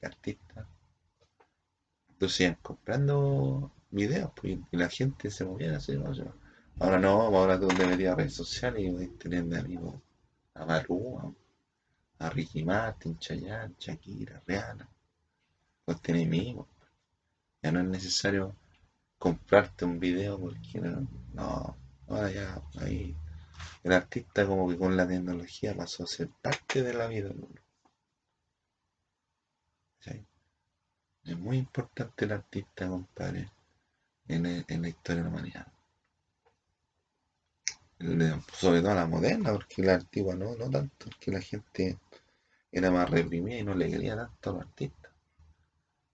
artistas. Entonces iban comprando videos pues, y la gente se movía así. ¿no? Ahora no, ahora tú deberías redes sociales y tener de amigos a Maluma, a Ricky Martin, Chayanne, Shakira, Rihanna. Los tenés mismos. Ya no es necesario comprarte un video porque no, no ahora ya ahí el artista como que con la tecnología pasó a ser parte de la vida Es muy importante el artista, compadre, en, en la historia de la humanidad. Sobre todo la moderna, porque la antigua no, no tanto, porque la gente era más reprimida y no le quería tanto a los artistas.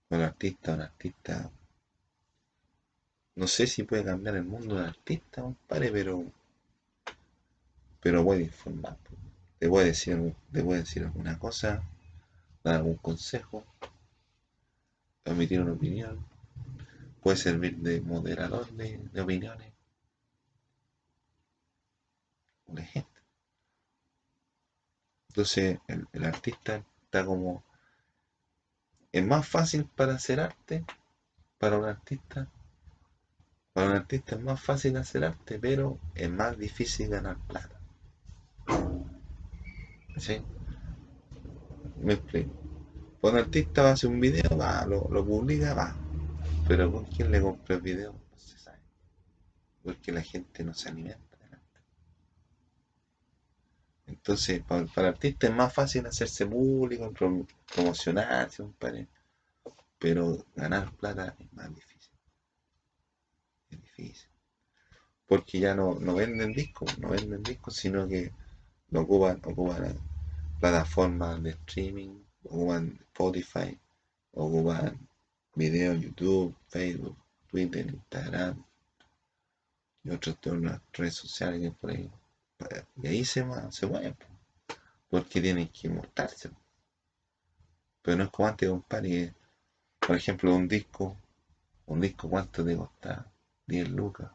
Un artista, un artista no sé si puede cambiar el mundo del artista, compadre, pero. Pero puede informar. Te puede decir, te puede decir alguna cosa, dar algún consejo, emitir una opinión, puede servir de moderador de, opiniones. Un ejemplo. Entonces, el artista está como. Es más fácil para hacer arte, para un artista, para un artista es más fácil hacer arte, pero es más difícil ganar plata. ¿Sí? Me explico. Un artista va a hacer un video, va, lo, publica, va. Pero ¿con quién le compra el video? No se sabe. Porque la gente no se alimenta Entonces, para, el artista es más fácil hacerse público, promocionarse, un pero ganar plata es más difícil es difícil. Porque ya no, no venden discos, no venden discos, sino que lo ocupan, ocupan plataformas de streaming, ocupan Spotify, ocupan videos YouTube, Facebook, Twitter, Instagram y otras redes sociales que por ahí. Y ahí se, se porque tienen que mostrarse. Pero no es como antes, compadre, por ejemplo, un disco, un disco, ¿cuánto te costaba? 10 lucas,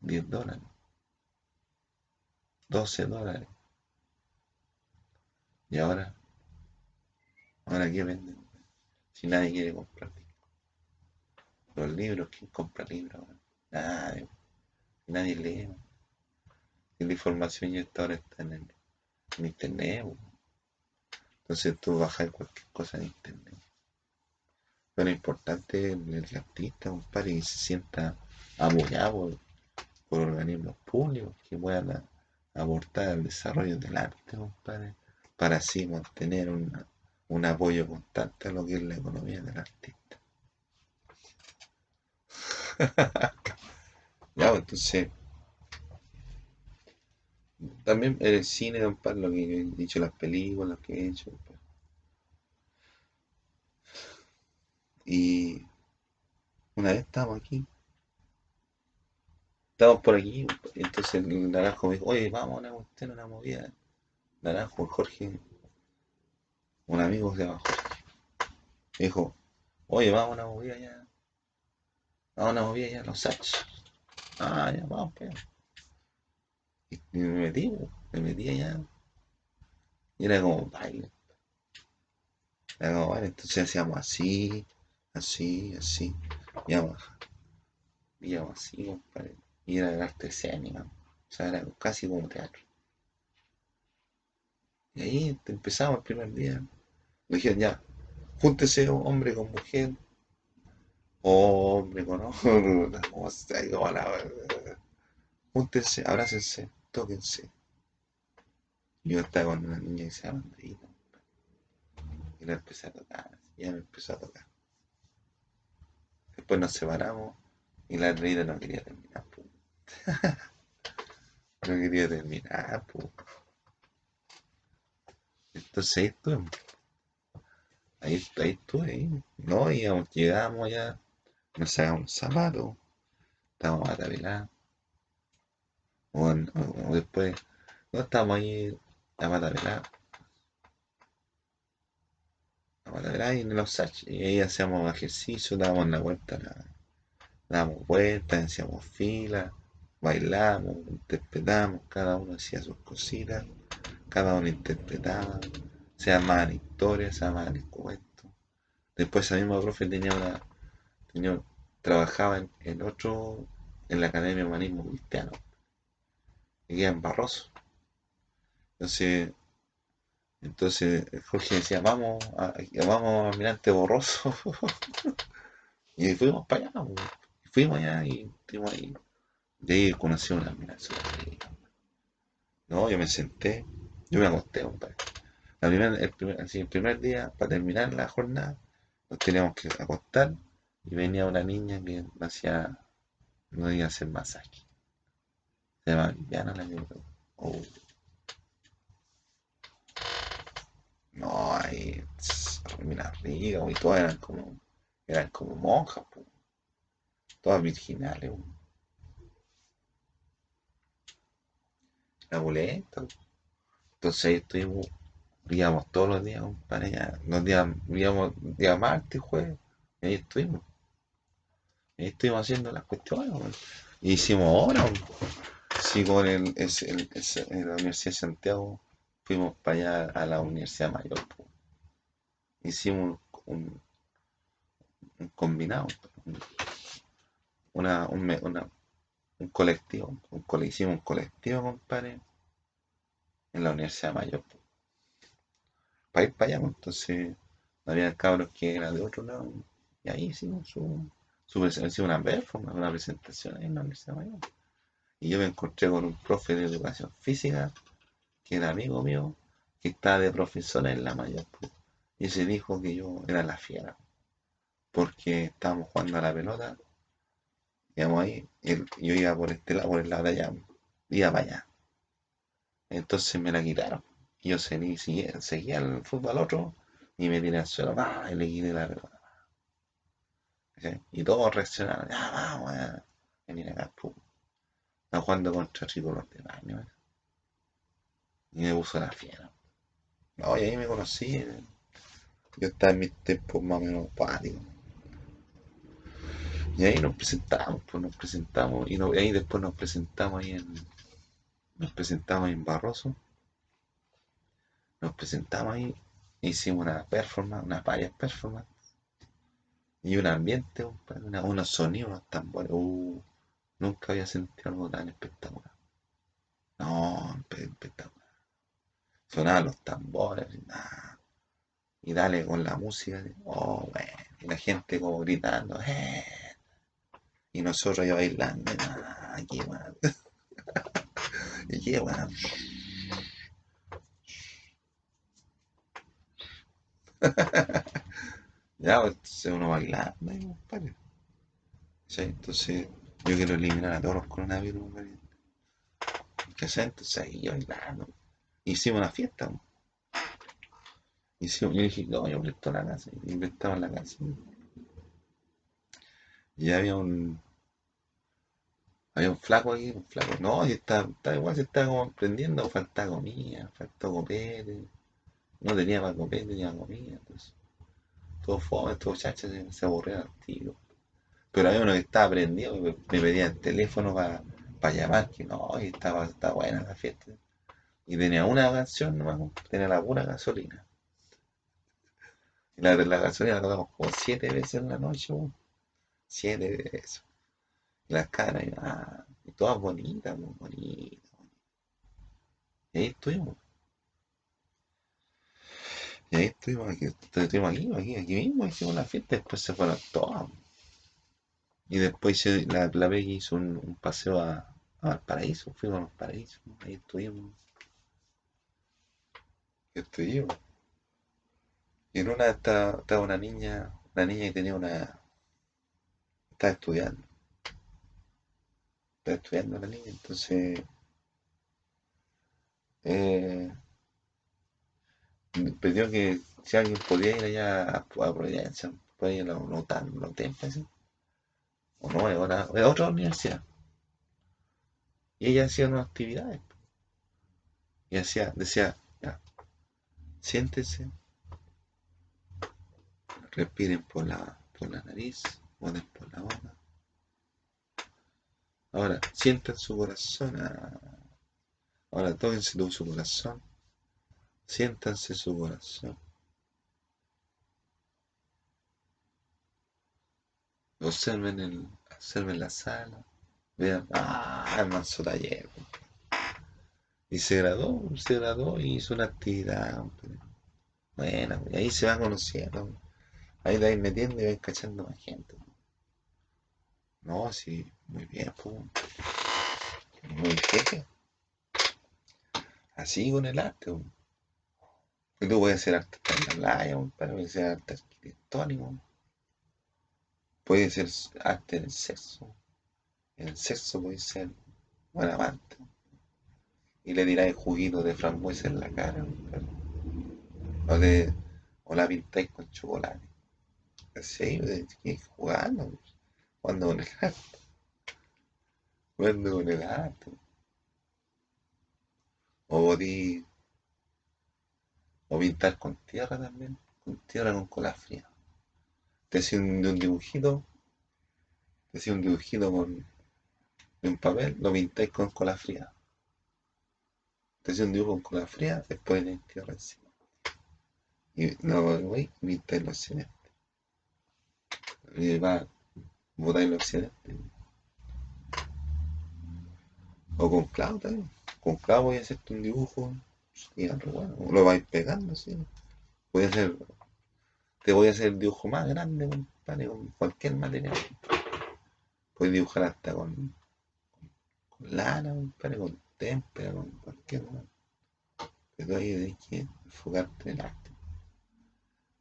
10 dólares, 12 dólares. Y ahora, ahora qué venden? Si nadie quiere comprar Los libros, ¿quién compra libros? Nadie. Nadie lee. Y la información ya ahora está en, internet. Entonces tú bajas cualquier cosa en internet. Pero lo importante es el artista, compadre, que se sienta apoyado por, organismos públicos que puedan aportar al desarrollo del arte, compadre, para así mantener un apoyo constante a lo que es la economía del artista. ya, pues, entonces, también el cine, compadre, lo que he dicho, las películas, que he hecho, Y una vez estamos aquí Estamos por aquí, entonces el naranjo me dijo, oye, vamos a una una movida. Naranjo, Jorge, un amigo se llama Jorge, me dijo, oye, vamos a una movida ya. Vamos a una movida ya, los Sachs. Ah, ya, vamos, pues. Y me metí, me metí allá. Y era como baile. Era como baile, entonces hacíamos así, así, así. Y abajo. Y así, compadre y era el arte escénica, o sea, era casi como teatro. Y ahí empezamos el primer día. Me dijeron, ya, júntese hombre con mujer, hombre con hombre, júntense, abrácense, tóquense. Yo estaba con una niña que se llama. Y la empecé a tocar, y ella me empezó a tocar. Después nos separamos y la Andreina no quería terminar. no quería terminar, pues. Entonces ahí estuve. Ahí, ahí estuve, ahí. No, íbamos, llegamos allá, nos sacamos zapatos, estábamos a tabelar. O, después, no estábamos ahí a patapelar. A patapelar y en los sachs. Y ahí hacíamos ejercicio, dábamos la vuelta, dábamos vueltas, hacíamos fila bailamos, interpretamos, cada uno hacía sus cositas, cada uno interpretaba, se armaban historias, se armaban cuentos. Después esa misma profe tenía una, tenía, trabajaba en, otro, en la Academia de Humanismo Cristiano, y en Barroso. Entonces, entonces Jorge decía, vamos a, vamos a Mirante Borroso. y fuimos para allá, fuimos allá y estuvimos ahí. De ahí conocí una admiración. No, yo me senté, yo me acosté, el, primer, así, el primer día, para terminar la jornada, nos teníamos que acostar y venía una niña que hacía, no iba a hacer masaje. Se Viviana la que... Oh. No, ahí, mira, rica, y todas eran como, eran como monjas, todas virginales. La boleta. Entonces ahí estuvimos, íbamos todos los días, compadre, ya, los días, íbamos día martes, jueves, y ahí estuvimos. Ahí estuvimos haciendo las cuestiones, y hicimos obras. Sí, con el, el, la Universidad de Santiago fuimos para allá a la Universidad Mayor. Hicimos un, combinado, un, una, un colectivo, un, hicimos un colectivo, compadre, en la Universidad Mayor. Para ir para allá, entonces había cabros que eran de otro lado, y ahí hicimos su, su una performance, una presentación en la Universidad Mayor. Y yo me encontré con un profe de educación física que era amigo mío, que estaba de profesora en la mayor. Y se dijo que yo era la fiera, porque estábamos jugando a la pelota, digamos ahí, yo iba por este lado, por el lado de allá, iba para allá. Entonces me la quitaron. Y yo seguía, seguía, el fútbol otro y me tiré al suelo, y le quité la pelota. Y todos reaccionaron, ya vamos, ya. venir acá, pum. Estaba jugando contra Tricolor de Baño. Y me puso la fiera. No, y ahí me conocí. Yo estaba en mis tiempos más o menos. Y ahí nos presentamos, pues nos presentamos. Y, ahí después nos presentamos ahí en. Nos presentamos en Barroso. Nos presentamos ahí. Hicimos una performance, unas varias performances. Y un ambiente, unos sonidos, tambores. Uh, nunca había sentido algo tan espectacular. No, espectacular sonaban los tambores, y dale con la música, oh, bueno, y la gente como gritando, eh, y nosotros ya bailando, aquí, man. y qué, bueno. ya, pues, uno bailando. ¿Sí? Entonces, yo quiero eliminar a todos los coronavirus. ¿Qué hacer? Entonces ahí yo bailando hicimos una fiesta. Hicimos, yo dije, no, yo presto la casa, inventamos la casa. Y había un había un flaco ahí, un flaco, no, y está, igual, se estaba como prendiendo, faltaba comida, faltó copete, no tenía más copete, tenía comida, entonces, todo fome, muchachos se, se aburrieron al tiro. Pero había uno que estaba prendido, me, me pedía el teléfono para llamar, que no, y estaba, estaba buena la fiesta. Y tenía una canción nomás, tenía la pura gasolina. Y la, la gasolina la tocamos como siete veces en la noche, siete veces. Y las caras, y, ah, y todas bonitas, muy bonitas. Y ahí estuvimos. Y ahí estuvimos aquí, estuvimos aquí, aquí, aquí mismo, hicimos la fiesta, después se fueron todas. Y después la, la Becky hizo un, paseo a, a Valparaíso, fuimos a Valparaíso, ahí estuvimos estoy Y en una estaba, una niña, una niña que tenía una. Estaba estudiando. Estaba estudiando la niña, entonces. Eh, me pidió que si alguien podía ir allá a, a Providencia, podía ir a la UTAN, los templos, o no, es una, otra universidad. Y ella hacía unas actividades. Y hacía, decía, Siéntese. Respiren por la, por la nariz, ponen por la boca. Ahora, sientan su corazón. ah. Ahora, tóquense su corazón. Siéntanse su corazón. Observen, el, observen la sala. Vean, ah, el manso taller. Y se graduó, se graduó y hizo una actividad. Bueno, y ahí se va conociendo. Ahí vas metiendo y vas cachando más gente. No, sí, muy bien. Muy jefe. Así con el arte. po. Y tú puedes hacer arte en la playa, arte arquitectónico. Puede ser en el sexo. El sexo puede ser buen amante. Y le tiráis juguito de frambuesa en la cara. O, le, o la pintáis con chocolate. Así, pues, jugando. Jugando con el arte. Jugando con el arte. O podí, o pintar con tierra también. Con tierra con cola fría. Te hacía un, dibujito. Te hacía un dibujito con, un papel. Lo pintáis con cola fría. Te hacía un dibujo con cola fría. Después le tierra encima. Y no, güey, pintáis los celestes. Y va, botáis los celestes. O con clavo también. Con clavo voy a hacerte un dibujo. Y. Lo vais pegando así. Voy a hacer. Te voy a hacer el dibujo más grande, compadre, con cualquier material. Puedes dibujar hasta con, lana, compadre, con témpera, con cualquier. Pero ahí tienes que enfocarte en el arte.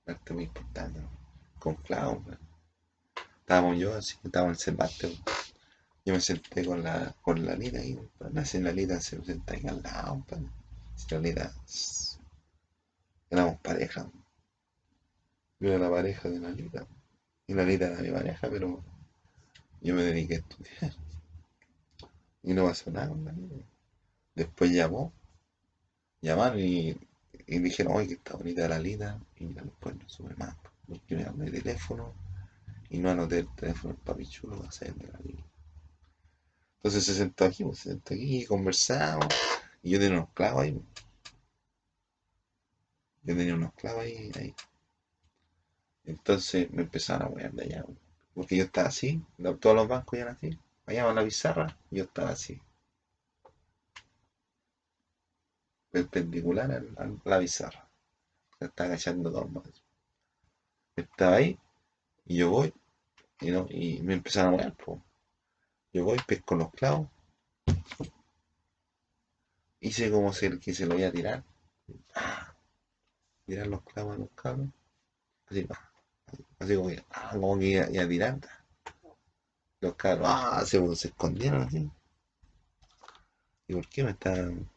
El arte es muy importante. Con clavo, compadre. Estábamos yo así, estábamos en Cervantes. Yo me senté con la, con la Lita ahí, compadre. La señora Lita se senta ahí al lado, compadre. Señora Lita, s- éramos pareja. Yo era la pareja de la Lita. Y la Lita era mi pareja, pero yo me dediqué a estudiar. Y no pasó nada con la Lita. Después llamó, llamaron y, dijeron, oye, que está bonita la Lita. Y después no supe más. Porque me llamé el teléfono y no anoté el teléfono del papi chulo para saber de la Lita. Entonces se sentó aquí, pues, se sentó aquí y conversamos. Y yo tenía unos clavos ahí. Yo tenía unos clavos ahí. Entonces me empezaron a wear de allá. Porque yo estaba así, todos los bancos eran así. Allá en la pizarra, yo estaba así. Perpendicular a la pizarra. Estaba agachando dos más. Estaba ahí y yo voy y, no, y me empezaron a wear. pues. Yo voy, pesco los clavos. Hice como si el que se lo iba a tirar. ¡Ah! Tirar los clavos a los cabros. Así, ¡ah! Así como que, ah, como que iba, iba. Los cabros, ah, se, se escondieron así. ¿Y por qué me están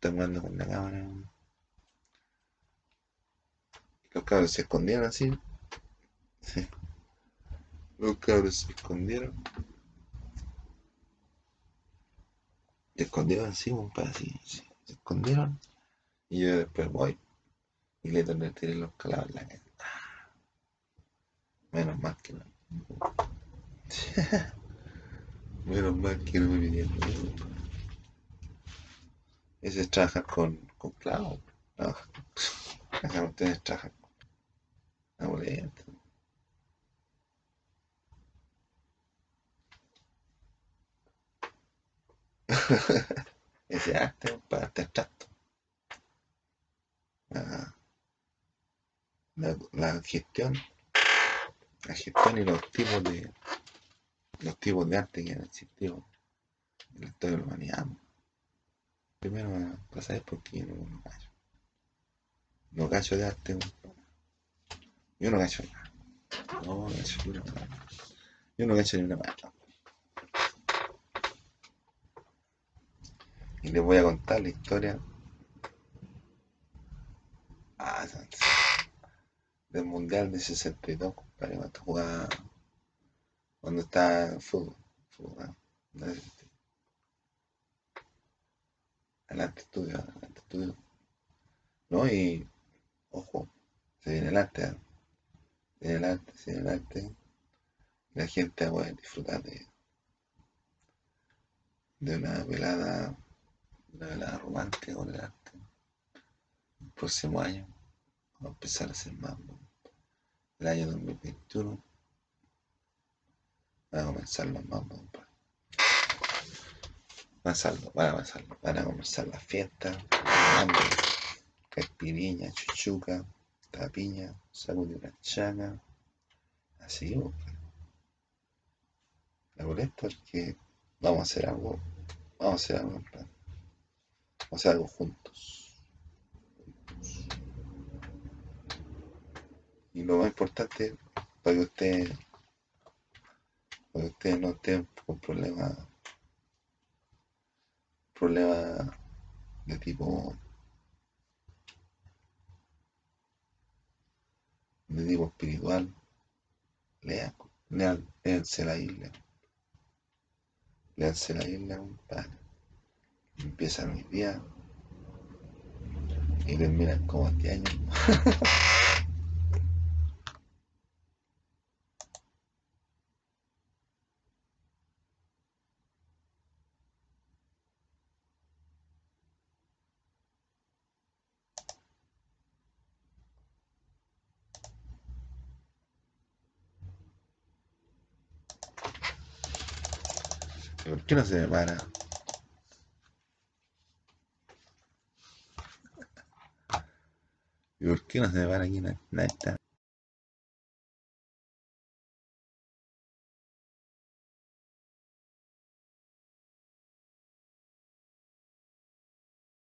tomando con la cámara? Los cabros se escondieron así. Sí. Los cabros se escondieron. Se escondieron así, un así, así. Se escondieron. Y yo después voy y le tirar los clavos en la cara. Menos mal que no. Menos mal que no me pidieron. Ese es trabajar con, con clavos. No, acá ustedes trabajan con amuletos. Ese arte, para arte abstracto. La, la gestión, la gestión y los tipos de los tipos de arte que han existido en la historia de la humanidad. Primero para saber por qué yo no, cacho. No cacho de arte. Yo no cacho nada. No, cacho ni una mano. Yo no cacho ni una mano. Y les voy a contar la historia ah, del Mundial de 62, compadre, cuando jugaba, cuando estaba fútbol. fútbol ah, no Adelante estudio, adelante estudio. ¿No? Y, ojo, se viene el arte, ah, se viene el arte, se viene el arte. La gente va a disfrutar de, de una velada, una velada romántica con el arte. El próximo año vamos a empezar a hacer mambo. El año 2021 van a comenzar los mambos, compadre. Van a, van a, van a comenzar las chuchuca, tapiña, sacudir la chaga, así, compadre. La boleta es que vamos a hacer algo, vamos a hacer algo plan, vamos a hacer algo juntos. Y lo más importante, para que ustedes, para que ustedes no estén problemas, problemas de tipo, de tipo espiritual, lean, lean, léanse la isla. Leanse la isla, compadre. Empiezan hoy día y terminan como 10 años. ¿Por qué no se para? ¿Y por qué no se para aquí esta?